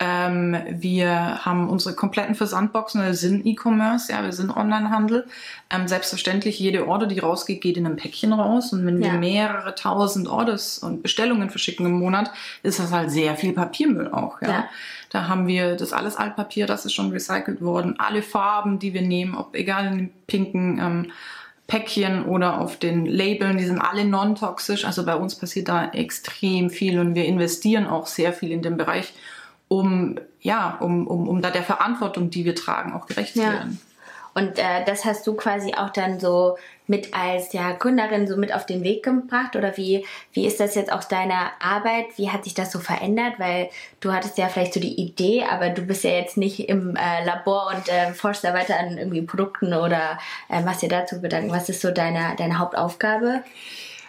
Ähm, wir haben unsere kompletten Versandboxen, wir sind E-Commerce, ja, wir sind Onlinehandel. Ähm, selbstverständlich, jede Order, die rausgeht, geht in einem Päckchen raus. Und wenn ja. wir mehrere tausend Orders und Bestellungen verschicken im Monat, ist das halt sehr viel Papiermüll auch. Ja. ja. Da haben wir das alles Altpapier, das ist schon recycelt worden. Alle Farben, die wir nehmen, ob egal in den pinken ähm, Päckchen oder auf den Labeln, die sind alle non-toxisch. Also bei uns passiert da extrem viel und wir investieren auch sehr viel in dem Bereich um, ja, um, um, um da der Verantwortung, die wir tragen, auch gerecht ja. zu werden. Und äh, das hast du quasi auch dann so mit als ja, Gründerin so mit auf den Weg gebracht? Oder wie, wie ist das jetzt aus deiner Arbeit? Wie hat sich das so verändert? Weil du hattest ja vielleicht so die Idee, aber du bist ja jetzt nicht im äh, Labor und äh, forschst da weiter an irgendwie Produkten oder äh, machst dir dazu Gedanken. Was ist so deine, deine Hauptaufgabe?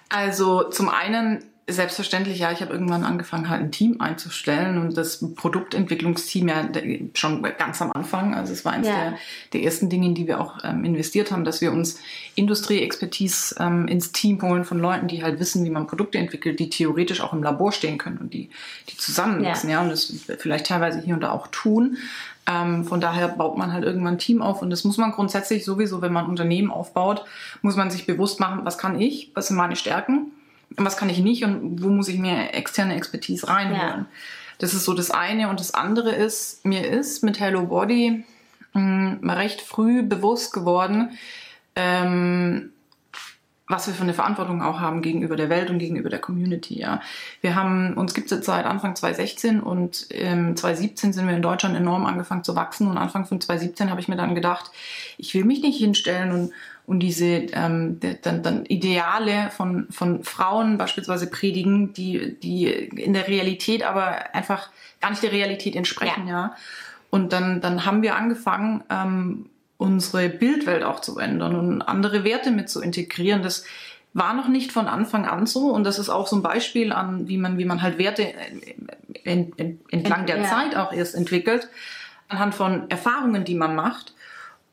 Also zum einen Selbstverständlich, ja. Ich habe irgendwann angefangen, halt ein Team einzustellen und das Produktentwicklungsteam ja schon ganz am Anfang. Also es war eines ja. der, der, ersten Dinge, in die wir auch ähm, investiert haben, dass wir uns Industrieexpertise ähm, ins Team holen von Leuten, die halt wissen, wie man Produkte entwickelt, die theoretisch auch im Labor stehen können und die, die zusammenwachsen, ja. ja, und das vielleicht teilweise hier und da auch tun. Ähm, von daher baut man halt irgendwann ein Team auf und das muss man grundsätzlich sowieso, wenn man Unternehmen aufbaut, muss man sich bewusst machen, was kann ich, was sind meine Stärken was kann ich nicht und wo muss ich mir externe Expertise reinholen. Ja. Das ist so das eine und das andere ist, mir ist mit Hello Body mh, hm, recht früh bewusst geworden, ähm, was wir für eine Verantwortung auch haben gegenüber der Welt und gegenüber der Community. Ja. Wir haben, uns gibt es jetzt seit Anfang 2016 und ähm, 2017 sind wir in Deutschland enorm angefangen zu wachsen und Anfang von 2017 habe ich mir dann gedacht, ich will mich nicht hinstellen und, und diese ähm, dann, dann Ideale von, von Frauen beispielsweise predigen, die, die in der Realität aber einfach gar nicht der Realität entsprechen. Ja. ja. Und dann, dann haben wir angefangen, ähm, unsere Bildwelt auch zu ändern und andere Werte mit zu integrieren. Das war noch nicht von Anfang an so und das ist auch so ein Beispiel an, wie man, wie man halt Werte entlang der ja. Zeit auch erst entwickelt, anhand von Erfahrungen, die man macht.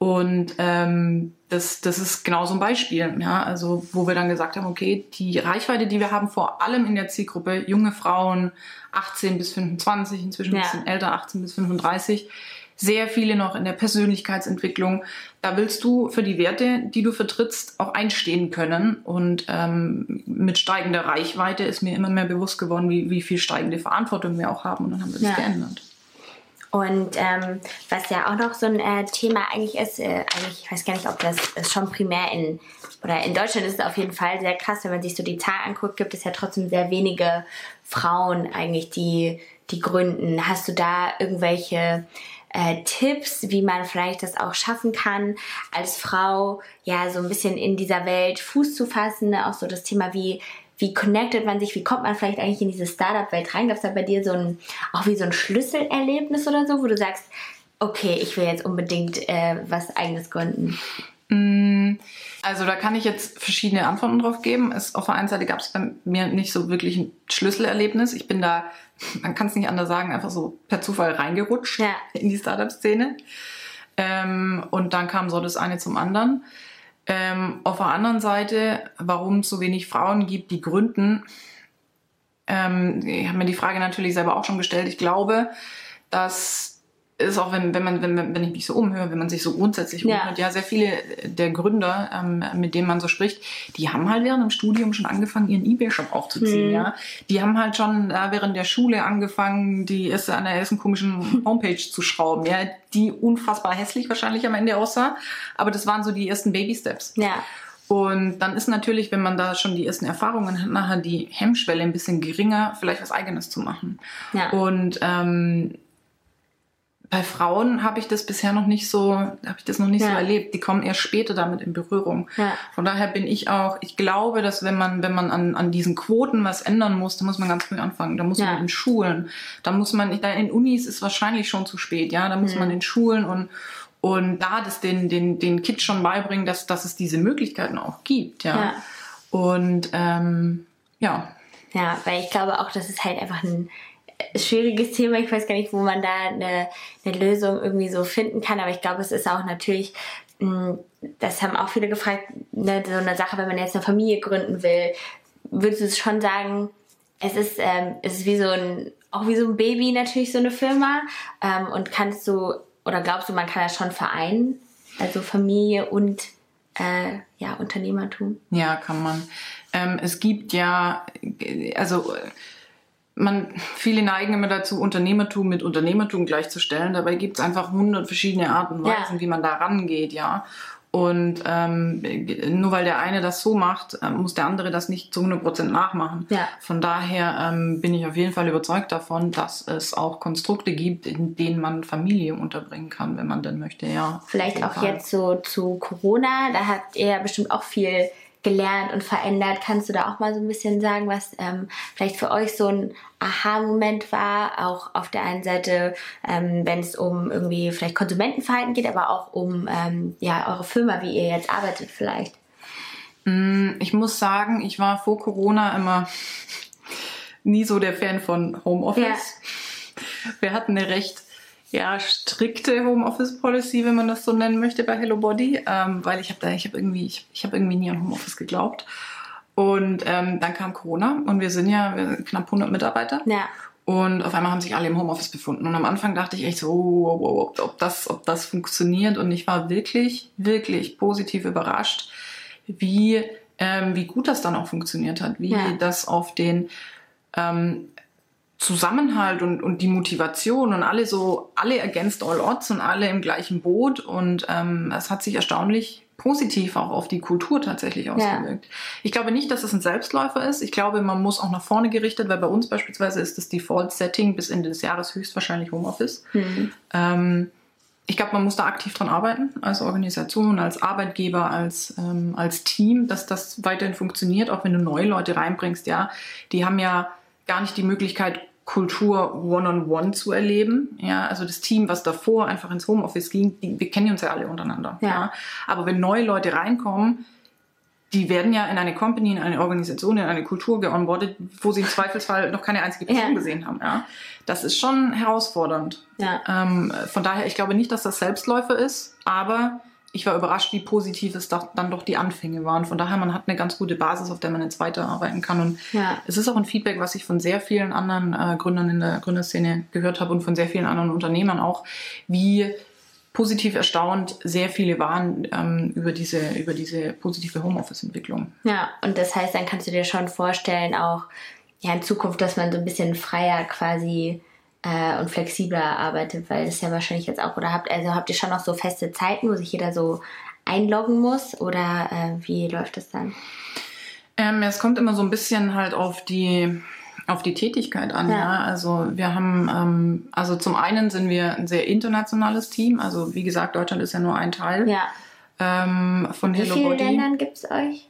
Und ähm, das, das ist genau so ein Beispiel, ja, also wo wir dann gesagt haben, okay, die Reichweite, die wir haben, vor allem in der Zielgruppe junge Frauen, 18 bis 25, inzwischen ein bisschen älter, 18 bis 35, sehr viele noch in der Persönlichkeitsentwicklung. Da willst du für die Werte, die du vertrittst, auch einstehen können. Und ähm, mit steigender Reichweite ist mir immer mehr bewusst geworden, wie, wie viel steigende Verantwortung wir auch haben. Und dann haben wir das ja. geändert. Und ähm, was ja auch noch so ein äh, Thema eigentlich ist, äh, eigentlich, ich weiß gar nicht, ob das schon primär in, oder in Deutschland ist es auf jeden Fall sehr krass, wenn man sich so die Zahlen anguckt, gibt es ja trotzdem sehr wenige Frauen eigentlich, die, die gründen. Hast du da irgendwelche äh, Tipps, wie man vielleicht das auch schaffen kann, als Frau ja so ein bisschen in dieser Welt Fuß zu fassen. Ne? Auch so das Thema, wie wie connectet man sich, wie kommt man vielleicht eigentlich in diese Startup-Welt rein? Gab es da bei dir so ein, auch wie so ein Schlüsselerlebnis oder so, wo du sagst, okay, ich will jetzt unbedingt äh, was eigenes gründen? Mm, also da kann ich jetzt verschiedene Antworten drauf geben. Es, auf der einen Seite gab es bei mir nicht so wirklich ein Schlüsselerlebnis. Ich bin da man kann es nicht anders sagen, einfach so per Zufall reingerutscht ja. in die Startup-Szene. Ähm, und dann kam so das eine zum anderen. Ähm, auf der anderen Seite, warum es so wenig Frauen gibt, die gründen, ähm, ich habe mir die Frage natürlich selber auch schon gestellt. Ich glaube, dass ist auch, wenn, wenn man, wenn, wenn ich mich so umhöre, wenn man sich so grundsätzlich ja. umhört, ja, sehr viele der Gründer, ähm, mit denen man so spricht, die haben halt während dem Studium schon angefangen, ihren Ebay-Shop aufzuziehen, mhm. ja. Die haben halt schon äh, während der Schule angefangen, die erste, an der ersten komischen [LAUGHS] Homepage zu schrauben, ja, die unfassbar hässlich wahrscheinlich am Ende aussah. Aber das waren so die ersten Baby-Steps. Ja. Und dann ist natürlich, wenn man da schon die ersten Erfahrungen hat, nachher die Hemmschwelle ein bisschen geringer, vielleicht was Eigenes zu machen. Ja. Und ähm, bei Frauen habe ich das bisher noch nicht so, habe ich das noch nicht ja. so erlebt. Die kommen erst später damit in Berührung. Ja. Von daher bin ich auch, ich glaube, dass wenn man, wenn man an, an diesen Quoten was ändern muss, dann muss man ganz früh anfangen. Da muss ja. man in Schulen, da muss man, in Unis ist wahrscheinlich schon zu spät, ja. Da muss mhm. man in Schulen und und da das den, den, den Kids schon beibringen, dass, dass es diese Möglichkeiten auch gibt, ja. ja. Und ähm, ja. Ja, weil ich glaube auch, dass es halt einfach ein schwieriges Thema. Ich weiß gar nicht, wo man da eine, eine Lösung irgendwie so finden kann. Aber ich glaube, es ist auch natürlich, hm, das haben auch viele gefragt, ne, so eine Sache, wenn man jetzt eine Familie gründen will, würdest du schon sagen, es ist, ähm, es ist wie so ein, auch wie so ein Baby natürlich so eine Firma. Ähm, und kannst du, oder glaubst du, man kann das schon vereinen? Also Familie und äh, ja, Unternehmertum? Ja, kann man. Ähm, es gibt ja, also man, viele neigen immer dazu, Unternehmertum mit Unternehmertum gleichzustellen. Dabei gibt es einfach hundert verschiedene Arten und Weisen, ja. wie man da rangeht, ja. Und ähm, nur weil der eine das so macht, äh, muss der andere das nicht zu 100% nachmachen. Ja. Von daher ähm, bin ich auf jeden Fall überzeugt davon, dass es auch Konstrukte gibt, in denen man Familie unterbringen kann, wenn man denn möchte. Ja, Vielleicht auch Fall. jetzt so zu Corona, da habt ihr bestimmt auch viel gelernt und verändert. Kannst du da auch mal so ein bisschen sagen, was ähm, vielleicht für euch so ein Aha-Moment war? Auch auf der einen Seite, ähm, wenn es um irgendwie vielleicht Konsumentenverhalten geht, aber auch um ähm, ja eure Firma, wie ihr jetzt arbeitet vielleicht. Mm, ich muss sagen, ich war vor Corona immer [LAUGHS] nie so der Fan von Homeoffice. Ja. Wir hatten eine recht ja, strikte Homeoffice Policy, wenn man das so nennen möchte bei Hello Body, ähm, weil ich habe da, ich habe irgendwie, ich, ich habe irgendwie nie an Homeoffice geglaubt. Und ähm, dann kam Corona und wir sind ja wir sind knapp 100 Mitarbeiter. Ja. Und auf einmal haben sich alle im Homeoffice befunden. Und am Anfang dachte ich echt so, oh, oh, oh, ob, das, ob das funktioniert. Und ich war wirklich, wirklich positiv überrascht, wie, ähm, wie gut das dann auch funktioniert hat, wie ja. das auf den ähm, Zusammenhalt und, und die Motivation und alle so, alle against all odds und alle im gleichen Boot und ähm, es hat sich erstaunlich positiv auch auf die Kultur tatsächlich ausgewirkt. Ja. Ich glaube nicht, dass es ein Selbstläufer ist. Ich glaube, man muss auch nach vorne gerichtet, weil bei uns beispielsweise ist das Default-Setting bis Ende des Jahres höchstwahrscheinlich Homeoffice. Mhm. Ähm, ich glaube, man muss da aktiv dran arbeiten, als Organisation, als Arbeitgeber, als, ähm, als Team, dass das weiterhin funktioniert, auch wenn du neue Leute reinbringst, ja. Die haben ja gar nicht die Möglichkeit, Kultur one-on-one -on -one zu erleben. Ja, also das Team, was davor einfach ins Homeoffice ging, die, wir kennen uns ja alle untereinander. Ja. ja. Aber wenn neue Leute reinkommen, die werden ja in eine Company, in eine Organisation, in eine Kultur geonboardet, wo sie im Zweifelsfall noch keine einzige Person ja. gesehen haben. Ja. Das ist schon herausfordernd. Ja. Ähm, von daher, ich glaube nicht, dass das Selbstläufer ist, aber ich war überrascht, wie positiv es dann doch die Anfänge waren. Von daher, man hat eine ganz gute Basis, auf der man jetzt weiterarbeiten kann. Und ja. es ist auch ein Feedback, was ich von sehr vielen anderen äh, Gründern in der Gründerszene gehört habe und von sehr vielen anderen Unternehmern auch, wie positiv erstaunt sehr viele waren ähm, über, diese, über diese positive Homeoffice-Entwicklung. Ja, und das heißt, dann kannst du dir schon vorstellen, auch ja, in Zukunft, dass man so ein bisschen freier quasi äh, und flexibler arbeitet, weil das ja wahrscheinlich jetzt auch, oder habt, also habt ihr schon noch so feste Zeiten, wo sich jeder so einloggen muss oder äh, wie läuft das dann? Ähm, es kommt immer so ein bisschen halt auf die auf die Tätigkeit an, ja. ja. Also wir haben, ähm, also zum einen sind wir ein sehr internationales Team. Also wie gesagt, Deutschland ist ja nur ein Teil ja. ähm, von Hello Body. Wie viele Ländern gibt es euch?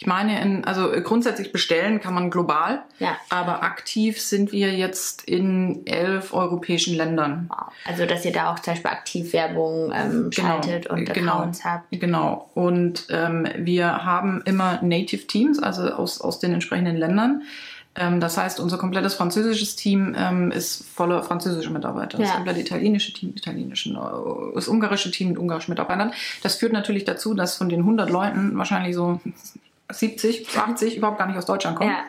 Ich meine, in, also grundsätzlich bestellen kann man global, ja. aber aktiv sind wir jetzt in elf europäischen Ländern. Also dass ihr da auch zum Beispiel aktiv Werbung ähm, genau, schaltet und genau, Accounts habt. Genau. Und ähm, wir haben immer Native Teams, also aus, aus den entsprechenden Ländern. Ähm, das heißt, unser komplettes französisches Team ähm, ist voller französischer Mitarbeiter. Ja. Das komplette italienische Team, italienische, äh, das ungarische Team mit ungarischen Mitarbeitern. Das führt natürlich dazu, dass von den 100 Leuten wahrscheinlich so 70 bis 80 überhaupt gar nicht aus Deutschland kommen. Ja.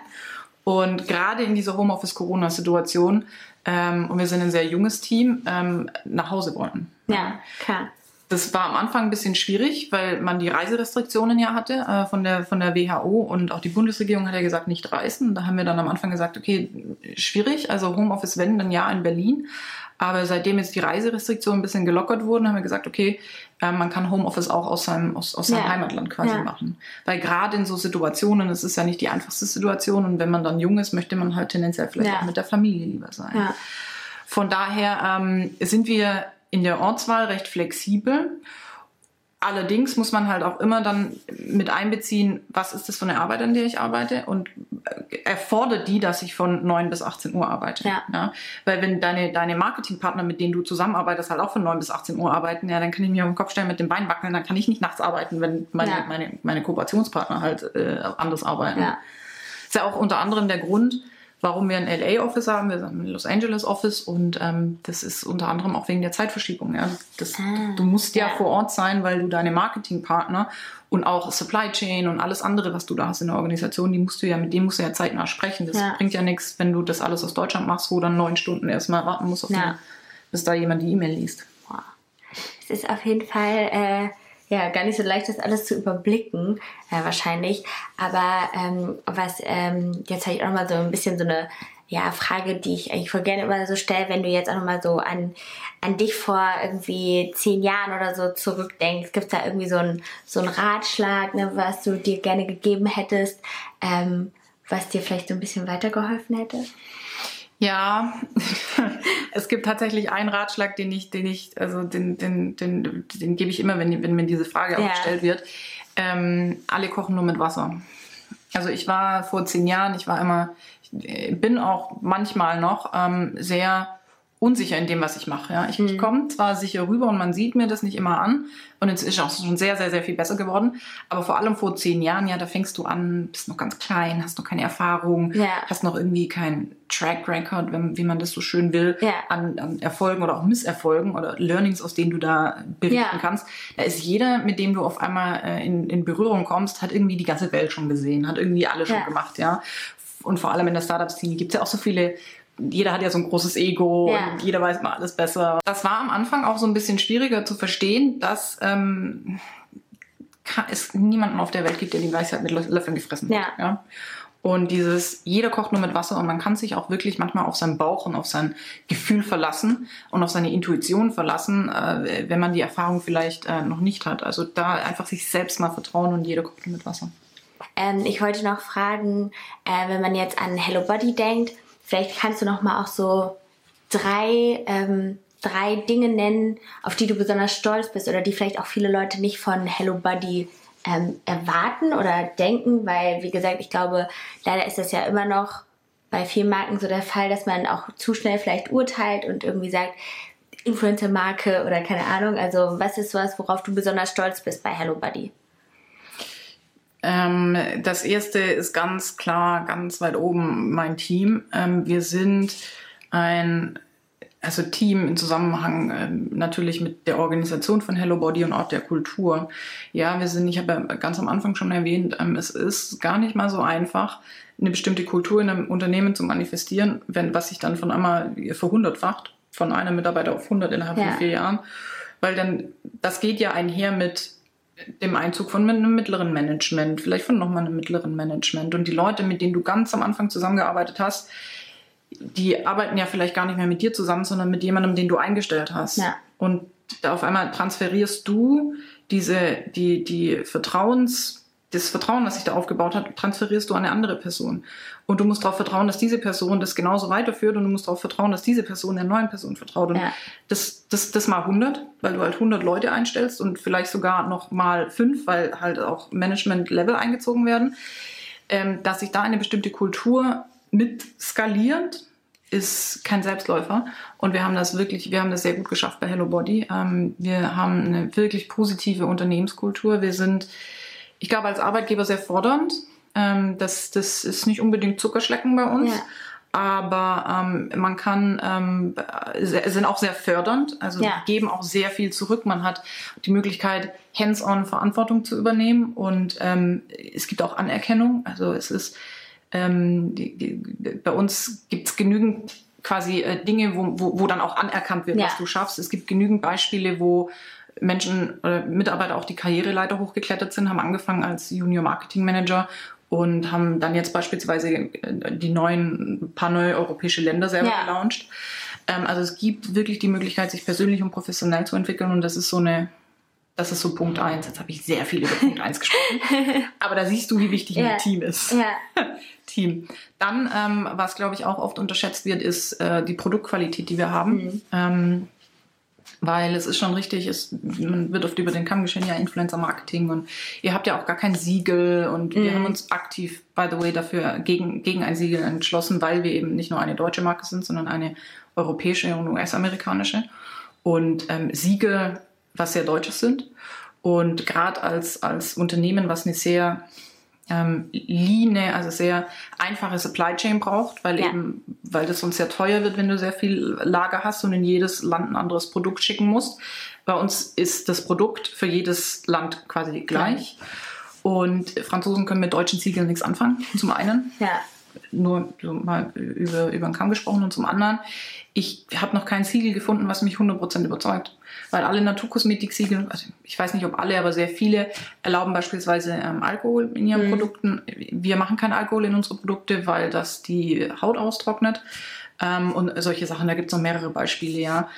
Und gerade in dieser Homeoffice-Corona-Situation, ähm, und wir sind ein sehr junges Team, ähm, nach Hause wollten. Ja, klar. Das war am Anfang ein bisschen schwierig, weil man die Reiserestriktionen ja hatte äh, von, der, von der WHO und auch die Bundesregierung hat ja gesagt, nicht reisen. Da haben wir dann am Anfang gesagt, okay, schwierig, also Homeoffice wenn, dann ja in Berlin. Aber seitdem jetzt die Reiserestriktionen ein bisschen gelockert wurden, haben wir gesagt, okay, äh, man kann Homeoffice auch aus seinem, aus, aus seinem ja. Heimatland quasi ja. machen. Weil gerade in so Situationen, es ist ja nicht die einfachste Situation und wenn man dann jung ist, möchte man halt tendenziell vielleicht ja. auch mit der Familie lieber sein. Von daher ähm, sind wir in der Ortswahl recht flexibel Allerdings muss man halt auch immer dann mit einbeziehen, was ist das für eine Arbeit, an der ich arbeite und äh, erfordert die, dass ich von 9 bis 18 Uhr arbeite. Ja. ja. Weil wenn deine, deine Marketingpartner, mit denen du zusammenarbeitest, halt auch von 9 bis 18 Uhr arbeiten, ja, dann kann ich mir auf den Kopf stellen mit dem Bein wackeln, dann kann ich nicht nachts arbeiten, wenn meine, ja. meine, meine Kooperationspartner halt äh, anders arbeiten. Ja. Ist ja auch unter anderem der Grund, warum wir ein LA-Office haben. Wir haben ein Los Angeles-Office und ähm, das ist unter anderem auch wegen der Zeitverschiebung. Ja. Das, ah, du musst ja, ja, vor Ort sein, weil du deine Marketingpartner und auch Supply Chain und alles andere, was du da hast in der Organisation, die musst du ja, mit dem musst du ja zeitnah sprechen. Das ja. bringt ja nichts, wenn du das alles aus Deutschland machst, wo dann neun Stunden erstmal warten musst, auf den, bis da jemand die E-Mail liest. Es ist auf jeden Fall äh, ja gar nicht so leicht, das alles zu überblicken, äh, wahrscheinlich. Aber ähm, was, ähm, jetzt habe ich auch noch mal so ein bisschen so eine ja, Frage, die ich eigentlich voll gerne immer so stelle, wenn du jetzt auch noch mal so an, an dich vor irgendwie zehn Jahren oder so zurückdenkst. Gibt es da irgendwie so einen so einen Ratschlag, ne, was du dir gerne gegeben hättest, ähm, was dir vielleicht so ein bisschen weitergeholfen hätte? Ja, [LAUGHS] es gibt tatsächlich einen Ratschlag, den ich, den ich, also den, den, den, den gebe ich immer, wenn, wenn mir diese Frage ja. auch gestellt wird. Ähm, alle kochen nur mit Wasser. Also ich war vor zehn Jahren, ich war immer, ich bin auch manchmal noch ähm, sehr unsicher in dem, was ich mache. Ja? Ich, mhm. ich komme zwar sicher rüber und man sieht mir das nicht immer an und es ist auch schon sehr, sehr, sehr viel besser geworden. Aber vor allem vor zehn Jahren, ja, da fängst du an, bist noch ganz klein, hast noch keine Erfahrung, ja. hast noch irgendwie kein Track Record, wenn, wie man das so schön will, ja. an, an, Erfolgen oder auch Misserfolgen oder Learnings, aus denen du da berichten ja. kannst. Da ist jeder, mit dem du auf einmal äh, in, in Berührung kommst, hat irgendwie die ganze Welt schon gesehen, hat irgendwie alles schon gemacht, ja. Und vor allem in der Startup-Szene gibt es ja auch so viele jeder hat ja so ein großes Ego ja. und jeder weiß mal alles besser. Das war am Anfang auch so ein bisschen schwieriger zu verstehen, dass ähm, es niemanden auf der Welt gibt, der die Weisheit mit Löffeln gefressen hat. Ja. ja. Und dieses, jeder kocht nur mit Wasser und man kann sich auch wirklich manchmal auf seinen Bauch und auf sein Gefühl verlassen und auf seine Intuition verlassen, äh, wenn man die Erfahrung vielleicht äh, noch nicht hat. Also da einfach sich selbst mal vertrauen und jeder kocht nur mit Wasser. Ähm, ich wollte noch fragen, äh, wenn man jetzt an Hello Body denkt, Vielleicht kannst du noch mal auch so drei, ähm, drei Dinge nennen, auf die du besonders stolz bist oder die vielleicht auch viele Leute nicht von Hello Buddy ähm, erwarten oder denken, weil, wie gesagt, ich glaube, leider ist das ja immer noch bei vielen Marken so der Fall, dass man auch zu schnell vielleicht urteilt und irgendwie sagt, Influencer-Marke oder keine Ahnung. Also, was ist was, worauf du besonders stolz bist bei Hello Buddy? Ähm, das erste ist ganz klar, ganz weit oben mein Team. Ähm, wir sind ein also Team im Zusammenhang ähm, natürlich mit der Organisation von Hello Body und auch der Kultur. Ja, wir sind, ich habe ja ganz am Anfang schon erwähnt, ähm, es ist gar nicht mal so einfach, eine bestimmte Kultur in einem Unternehmen zu manifestieren, wenn was sich dann von einmal verhundertfacht, von einem Mitarbeiter auf 100 innerhalb ja. von vier Jahren, weil dann das geht ja einher mit dem Einzug von einem mittleren Management, vielleicht von nochmal einem mittleren Management. Und die Leute, mit denen du ganz am Anfang zusammengearbeitet hast, die arbeiten ja vielleicht gar nicht mehr mit dir zusammen, sondern mit jemandem, den du eingestellt hast. Ja. Und da auf einmal transferierst du diese, die, die Vertrauens, das Vertrauen, was sich da aufgebaut hat, transferierst du an eine andere Person. Und du musst darauf vertrauen, dass diese Person das genauso weiterführt und du musst darauf vertrauen, dass diese Person der neuen Person vertraut. Und ja. das, das, das mal 100, weil du halt 100 Leute einstellst und vielleicht sogar noch mal fünf, weil halt auch Management-Level eingezogen werden. Ähm, dass sich da eine bestimmte Kultur mit skaliert, ist kein Selbstläufer. Und wir haben das wirklich, wir haben das sehr gut geschafft bei Hello Body. Ähm, wir haben eine wirklich positive Unternehmenskultur. Wir sind ich glaube, als Arbeitgeber sehr fordernd. Ähm, das, das ist nicht unbedingt Zuckerschlecken bei uns. Ja. Aber ähm, man kann, ähm, sind auch sehr fördernd, also ja. geben auch sehr viel zurück. Man hat die Möglichkeit, hands-on Verantwortung zu übernehmen und ähm, es gibt auch Anerkennung. Also es ist, ähm, die, die, bei uns gibt es genügend quasi äh, Dinge, wo, wo, wo dann auch anerkannt wird, ja. was du schaffst. Es gibt genügend Beispiele, wo Menschen oder Mitarbeiter auch die Karriereleiter hochgeklettert sind, haben angefangen als Junior Marketing Manager und haben dann jetzt beispielsweise äh, die neuen, paar neue europäische Länder selber ja. gelauncht. Ähm, also es gibt wirklich die Möglichkeit, sich persönlich und professionell zu entwickeln und das ist so eine, das ist so Punkt eins. Jetzt habe ich sehr viel über Punkt eins gesprochen. [LAUGHS] Aber da siehst du, wie wichtig ja. ein Team ist. Ja. [LAUGHS] Team. Dann, ähm, was glaube ich auch oft unterschätzt wird, ist äh, die Produktqualität, die wir haben. Mhm. Ähm, weil es ist schon richtig, es, man wird oft über den Kamm geschehen, ja, Influencer-Marketing und ihr habt ja auch gar kein Siegel und mhm. wir haben uns aktiv, by the way, dafür gegen, gegen ein Siegel entschlossen, weil wir eben nicht nur eine deutsche Marke sind, sondern eine europäische und US-amerikanische und ähm, Siegel, was sehr Deutsches sind. Und gerade als, als Unternehmen, was eine sehr ähm, Line, also sehr einfache Supply Chain braucht, weil ja. eben, weil das sonst sehr teuer wird, wenn du sehr viel Lager hast und in jedes Land ein anderes Produkt schicken musst. Bei uns ist das Produkt für jedes Land quasi gleich. Ja. Und Franzosen können mit deutschen Ziegeln nichts anfangen, zum einen. Ja. Nur so mal über, über den Kamm gesprochen und zum anderen, ich habe noch kein Siegel gefunden, was mich 100% überzeugt weil alle Naturkosmetik-Siegel, also ich weiß nicht, ob alle, aber sehr viele erlauben beispielsweise ähm, Alkohol in ihren mhm. Produkten. Wir machen kein Alkohol in unsere Produkte, weil das die Haut austrocknet ähm, und solche Sachen. Da gibt es noch mehrere Beispiele, ja.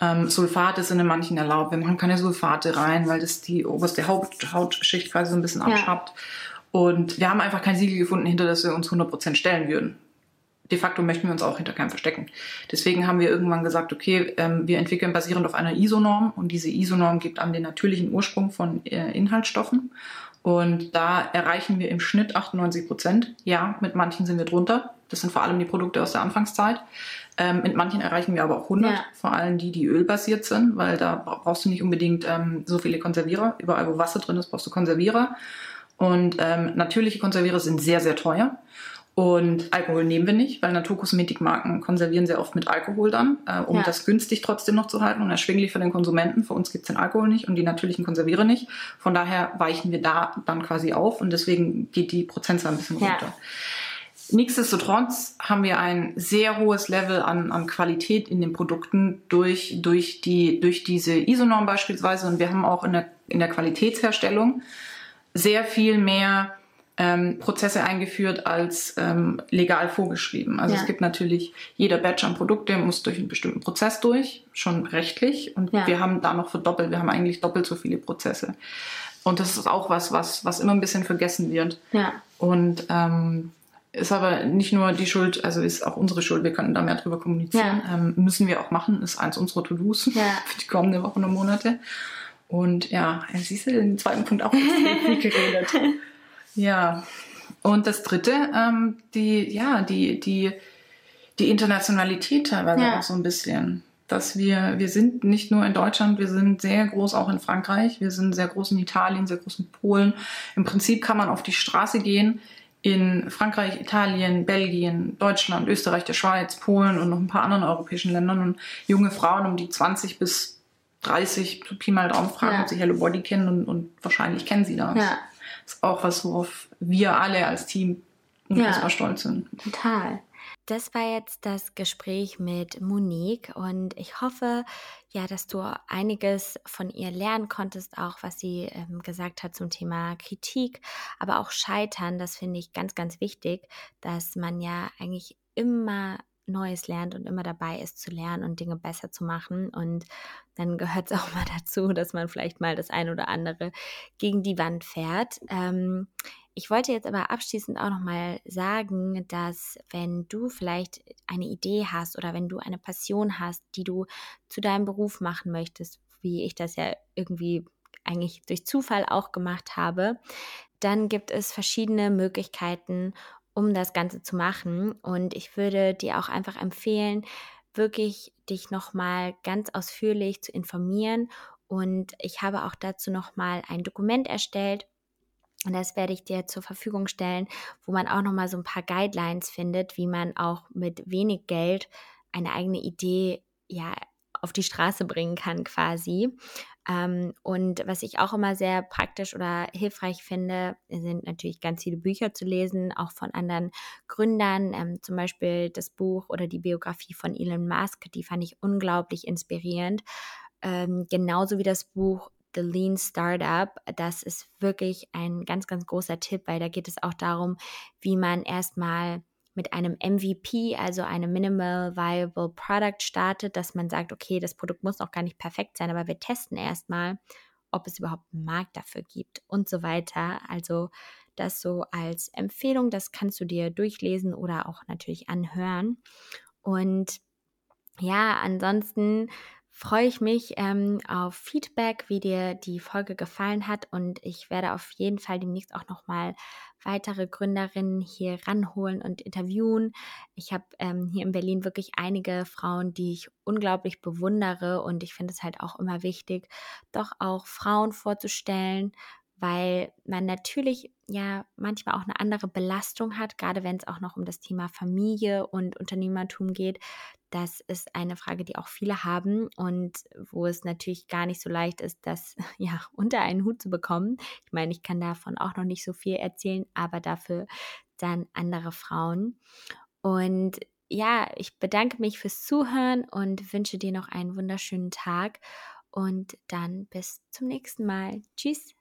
Ähm, Sulfate sind in manchen erlaubt. Wir machen keine Sulfate rein, weil das die oberste Haut, Hautschicht quasi so ein bisschen abschraubt. Ja. Und wir haben einfach kein Siegel gefunden, hinter das wir uns 100% stellen würden de facto möchten wir uns auch hinter keinem verstecken. Deswegen haben wir irgendwann gesagt, okay, ähm, wir entwickeln basierend auf einer ISO-Norm und diese ISO-Norm gibt an den natürlichen Ursprung von äh, Inhaltsstoffen. Und da erreichen wir im Schnitt 98 Prozent. Ja, mit manchen sind wir drunter. Das sind vor allem die Produkte aus der Anfangszeit. Ähm, mit manchen erreichen wir aber auch 100, Ja. vor allem die, die ölbasiert sind, weil da bra- brauchst du nicht unbedingt ähm, so viele Konservierer. Überall, wo Wasser drin ist, brauchst du Konservierer. Und ähm, natürliche Konservierer sind sehr, sehr teuer. Und Alkohol nehmen wir nicht, weil Naturkosmetikmarken konservieren sehr oft mit Alkohol dann, äh, um Ja. das günstig trotzdem noch zu halten und erschwinglich für den Konsumenten. Für uns gibt's den Alkohol nicht und die natürlichen Konserviere nicht. Von daher weichen wir da dann quasi auf und deswegen geht die Prozentzahl ein bisschen Ja. runter. Nichtsdestotrotz haben wir ein sehr hohes Level an, an Qualität in den Produkten durch, durch, die, durch diese ISO-Norm beispielsweise. Und wir haben auch in der, in der Qualitätsherstellung sehr viel mehr ähm, Prozesse eingeführt als ähm, legal vorgeschrieben. Also Ja. es gibt natürlich, jeder Batch an Produkte muss durch einen bestimmten Prozess durch, schon rechtlich. Und Ja. wir haben da noch verdoppelt, wir haben eigentlich doppelt so viele Prozesse. Und das ist auch was, was, was immer ein bisschen vergessen wird. Ja. Und ähm, ist aber nicht nur die Schuld, also ist auch unsere Schuld, wir können da mehr drüber kommunizieren. Ja. Ähm, müssen wir auch machen, ist eins unserer To-Dos [LAUGHS] für die kommenden Wochen und Monate. Und ja, siehst du, den zweiten Punkt auch viel geredet. [LAUGHS] Ja. Und das dritte, ähm, die, ja, die, die, die Internationalität teilweise Ja. auch so ein bisschen. Dass wir, wir sind nicht nur in Deutschland, wir sind sehr groß auch in Frankreich, wir sind sehr groß in Italien, sehr groß in Polen. Im Prinzip kann man auf die Straße gehen in Frankreich, Italien, Belgien, Deutschland, Österreich, der Schweiz, Polen und noch ein paar anderen europäischen Ländern und junge Frauen um die 20 bis 30 so Pi mal Daumen fragen, Ja. ob sie Hello Body kennen und, und wahrscheinlich kennen sie das. Ja. Das ist auch was, worauf wir alle als Team unfassbar Ja. stolz sind. Total. Das war jetzt das Gespräch mit Monique und ich hoffe, ja, dass du einiges von ihr lernen konntest, auch was sie ähm, gesagt hat zum Thema Kritik, aber auch Scheitern. Das finde ich ganz, ganz wichtig, dass man ja eigentlich immer Neues lernt und immer dabei ist zu lernen und Dinge besser zu machen. Und dann gehört es [LAUGHS] auch mal dazu, dass man vielleicht mal das ein oder andere gegen die Wand fährt. Ähm, ich wollte jetzt aber abschließend auch nochmal sagen, dass wenn du vielleicht eine Idee hast oder wenn du eine Passion hast, die du zu deinem Beruf machen möchtest, wie ich das ja irgendwie eigentlich durch Zufall auch gemacht habe, dann gibt es verschiedene Möglichkeiten, um das Ganze zu machen. Und ich würde dir auch einfach empfehlen, wirklich dich nochmal ganz ausführlich zu informieren. Und ich habe auch dazu nochmal ein Dokument erstellt, und das werde ich dir zur Verfügung stellen, wo man auch nochmal so ein paar Guidelines findet, wie man auch mit wenig Geld eine eigene Idee ja auf die Straße bringen kann quasi. Ähm, und was ich auch immer sehr praktisch oder hilfreich finde, sind natürlich ganz viele Bücher zu lesen, auch von anderen Gründern, ähm, zum Beispiel das Buch oder die Biografie von Elon Musk, die fand ich unglaublich inspirierend. Ähm, genauso wie das Buch The Lean Startup. Das ist wirklich ein ganz, ganz großer Tipp, weil da geht es auch darum, wie man erstmal mit einem MVP, also einem Minimal Viable Product startet, dass man sagt, okay, das Produkt muss noch gar nicht perfekt sein, aber wir testen erstmal, ob es überhaupt einen Markt dafür gibt und so weiter. Also das so als Empfehlung, das kannst du dir durchlesen oder auch natürlich anhören. Und ja, ansonsten freue ich mich ähm, auf Feedback, wie dir die Folge gefallen hat und ich werde auf jeden Fall demnächst auch nochmal weitere Gründerinnen hier ranholen und interviewen. Ich habe ähm, hier in Berlin wirklich einige Frauen, die ich unglaublich bewundere und ich finde es halt auch immer wichtig, doch auch Frauen vorzustellen, weil man natürlich ja manchmal auch eine andere Belastung hat, gerade wenn es auch noch um das Thema Familie und Unternehmertum geht. Das ist eine Frage, die auch viele haben und wo es natürlich gar nicht so leicht ist, das [LAUGHS] ja unter einen Hut zu bekommen. Ich meine, ich kann davon auch noch nicht so viel erzählen, aber dafür dann andere Frauen. Und ja, ich bedanke mich fürs Zuhören und wünsche dir noch einen wunderschönen Tag und dann bis zum nächsten Mal. Tschüss.